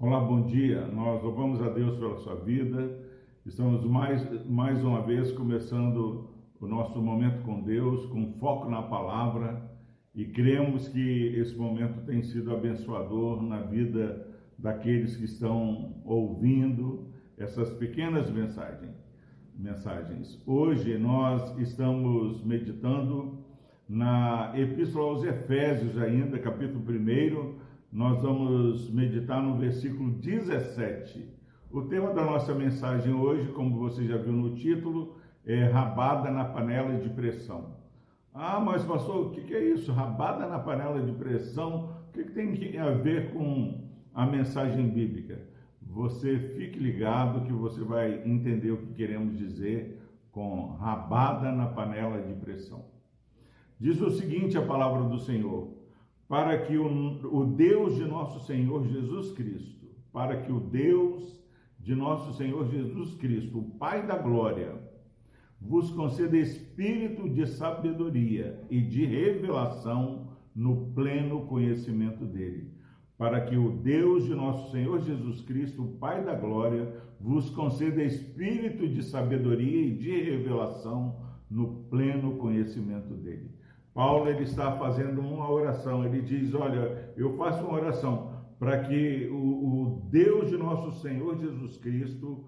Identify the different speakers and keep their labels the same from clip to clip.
Speaker 1: Olá, bom dia. Nós louvamos a Deus pela sua vida. Estamos mais, mais uma vez começando o nosso momento com Deus, com foco na palavra, e cremos que esse momento tem sido abençoador na vida daqueles que estão ouvindo essas pequenas mensagens. mensagens. Hoje nós estamos meditando na Epístola aos Efésios ainda, capítulo 1, nós vamos meditar no versículo 17. O tema da nossa mensagem hoje, como você já viu no título, é rabada na panela de pressão. Ah, mas pastor, o que é isso? Rabada na panela de pressão? O que tem a ver com a mensagem bíblica? Você fique ligado que você vai entender o que queremos dizer com rabada na panela de pressão. Diz o seguinte a palavra do Senhor: para que o, o Deus de nosso Senhor Jesus Cristo, para que o Deus de nosso Senhor Jesus Cristo, o Pai da glória, vos conceda espírito de sabedoria e de revelação no pleno conhecimento dele, para que o Deus de nosso Senhor Jesus Cristo, o Pai da glória, vos conceda espírito de sabedoria e de revelação no pleno conhecimento dele. Paulo ele está fazendo uma oração, ele diz: Olha, eu faço uma oração para que o, o Deus de nosso Senhor Jesus Cristo,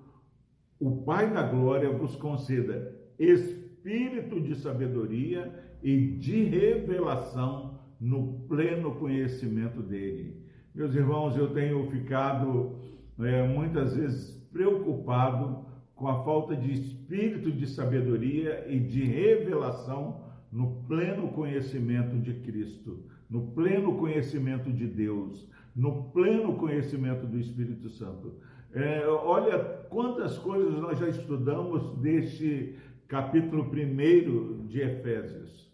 Speaker 1: o Pai da glória, vos conceda espírito de sabedoria e de revelação no pleno conhecimento dele. Meus irmãos, eu tenho ficado é, muitas vezes preocupado com a falta de espírito de sabedoria e de revelação no pleno conhecimento de Cristo, no pleno conhecimento de Deus, no pleno conhecimento do Espírito Santo. É, olha quantas coisas nós já estudamos deste capítulo 1 de Efésios.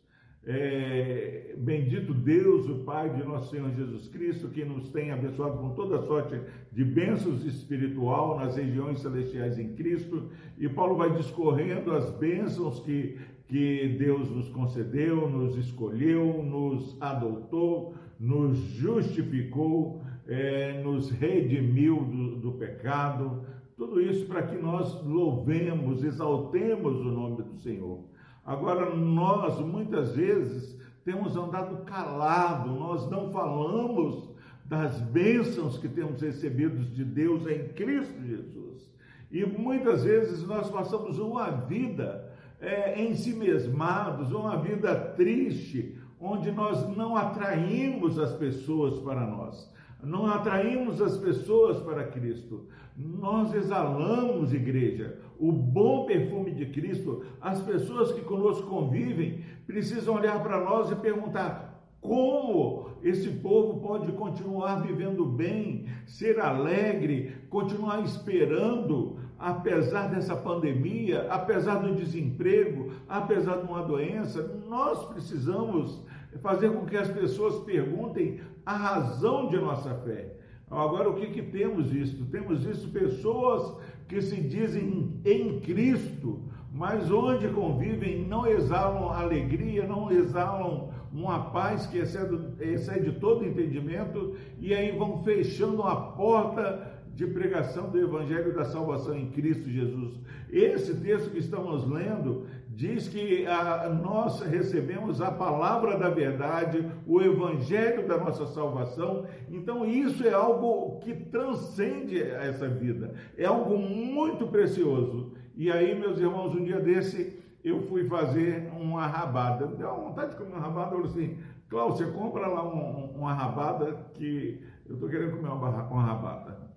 Speaker 1: É, bendito Deus, o Pai de nosso Senhor Jesus Cristo, que nos tem abençoado com toda sorte de bênçãos espiritual nas regiões celestiais em Cristo. E Paulo vai discorrendo as bênçãos que, que Deus nos concedeu, nos escolheu, nos adotou, nos justificou, é, nos redimiu do, do pecado, tudo isso para que nós louvemos, exaltemos o nome do Senhor. Agora, nós muitas vezes temos andado calado, nós não falamos das bênçãos que temos recebidos de Deus em Cristo Jesus. E muitas vezes nós passamos uma vida é, em si mesmados, uma vida triste, onde nós não atraímos as pessoas para nós não atraímos as pessoas para Cristo. Nós exalamos, igreja, o bom perfume de Cristo. As pessoas que conosco convivem precisam olhar para nós e perguntar: como esse povo pode continuar vivendo bem, ser alegre, continuar esperando, apesar dessa pandemia, apesar do desemprego, apesar de uma doença? Nós precisamos fazer com que as pessoas perguntem a razão de nossa fé. Agora, o que, que temos visto? Temos visto pessoas que se dizem em Cristo, mas onde convivem não exalam alegria, não exalam uma paz que excede, excede todo entendimento, e aí vão fechando a porta de pregação do Evangelho da Salvação em Cristo Jesus. Esse texto que estamos lendo diz que a, nós recebemos a palavra da verdade, o Evangelho da nossa salvação. Então, isso é algo que transcende essa vida, é algo muito precioso. E aí, meus irmãos, um dia desse eu fui fazer uma rabada. Deu vontade de comer uma rabada. Eu falei assim, Cláudio, você compra lá um, uma rabada que eu estou querendo comer uma, uma rabada.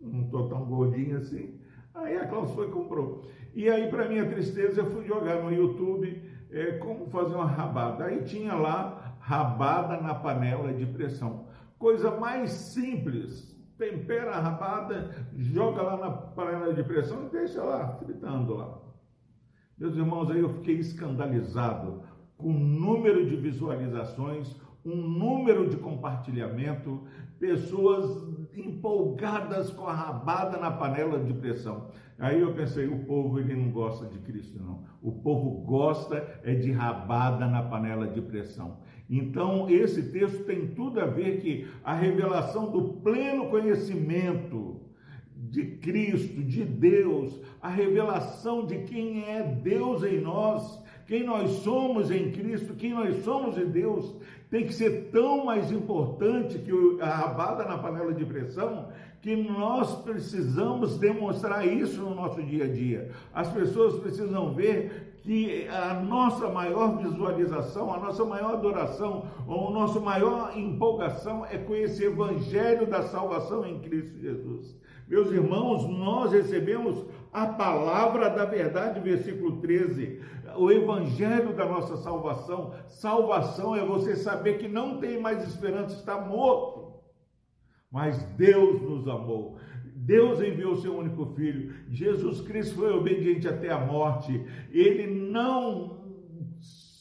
Speaker 1: Não estou tão gordinho assim. Aí a Cláudia foi e comprou. E aí, para minha tristeza, eu fui jogar no YouTube é, como fazer uma rabada. Aí tinha lá rabada na panela de pressão. Coisa mais simples. Tempera a rabada, joga lá na panela de pressão e deixa lá, fritando lá. Meus irmãos, aí eu fiquei escandalizado com o número de visualizações, um número de compartilhamento, pessoas empolgadas com a rabada na panela de pressão. Aí eu pensei, o povo ele não gosta de Cristo não. O povo gosta é de rabada na panela de pressão. Então, esse texto tem tudo a ver que a revelação do pleno conhecimento de Cristo, de Deus, a revelação de quem é Deus em nós, quem nós somos em Cristo, quem nós somos em Deus, tem que ser tão mais importante que a rabada na panela de pressão, que nós precisamos demonstrar isso no nosso dia a dia. As pessoas precisam ver que a nossa maior visualização, a nossa maior adoração, ou a nossa maior empolgação é com esse evangelho da salvação em Cristo Jesus. Meus irmãos, nós recebemos a palavra da verdade, versículo 13, o evangelho da nossa salvação. Salvação é você saber que não tem mais esperança, está morto. Mas Deus nos amou. Deus enviou seu único filho. Jesus Cristo foi obediente até a morte. Ele não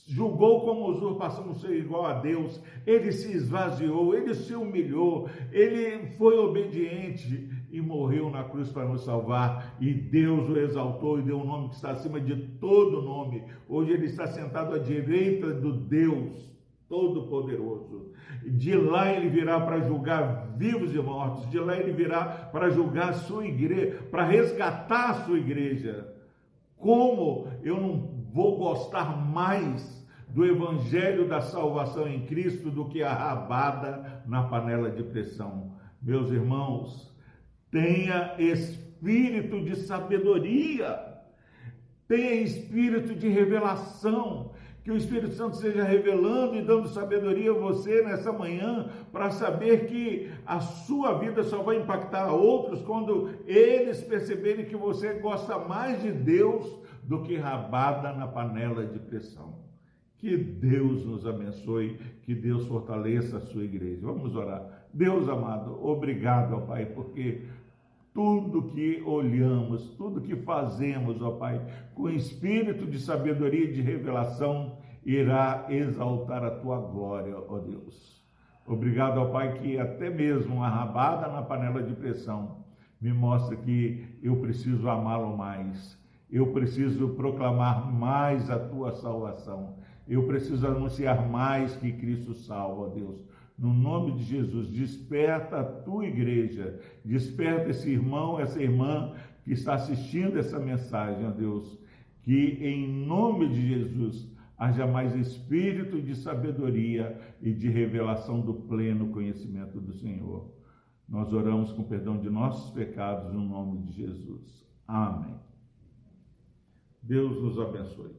Speaker 1: julgou como usurpação ser igual a Deus. Ele se esvaziou, ele se humilhou, ele foi obediente e morreu na cruz para nos salvar. E Deus o exaltou e deu um nome que está acima de todo nome. Hoje ele está sentado à direita do Deus Todo-Poderoso. De lá ele virá para julgar vivos e mortos. De lá ele virá para julgar a sua igreja, para resgatar a sua igreja. Como eu não vou gostar mais do evangelho da salvação em Cristo do que a rabada na panela de pressão? Meus irmãos, tenha espírito de sabedoria, tenha espírito de revelação, que o Espírito Santo esteja revelando e dando sabedoria a você nessa manhã para saber que a sua vida só vai impactar outros quando eles perceberem que você gosta mais de Deus do que rabada na panela de pressão. Que Deus nos abençoe, que Deus fortaleça a sua igreja. Vamos orar. Deus amado, obrigado, Pai, porque tudo que olhamos, tudo que fazemos, ó Pai, com espírito de sabedoria e de revelação, irá exaltar a tua glória, ó Deus. Obrigado, ó Pai, que até mesmo uma rabada na panela de pressão me mostra que eu preciso amá-lo mais. Eu preciso proclamar mais a tua salvação. Eu preciso anunciar mais que Cristo salva, ó Deus no nome de Jesus, desperta a tua igreja, desperta esse irmão, essa irmã que está assistindo essa mensagem, ó Deus, que em nome de Jesus haja mais espírito de sabedoria e de revelação do pleno conhecimento do Senhor. Nós oramos com perdão de nossos pecados no nome de Jesus. Amém. Deus nos abençoe.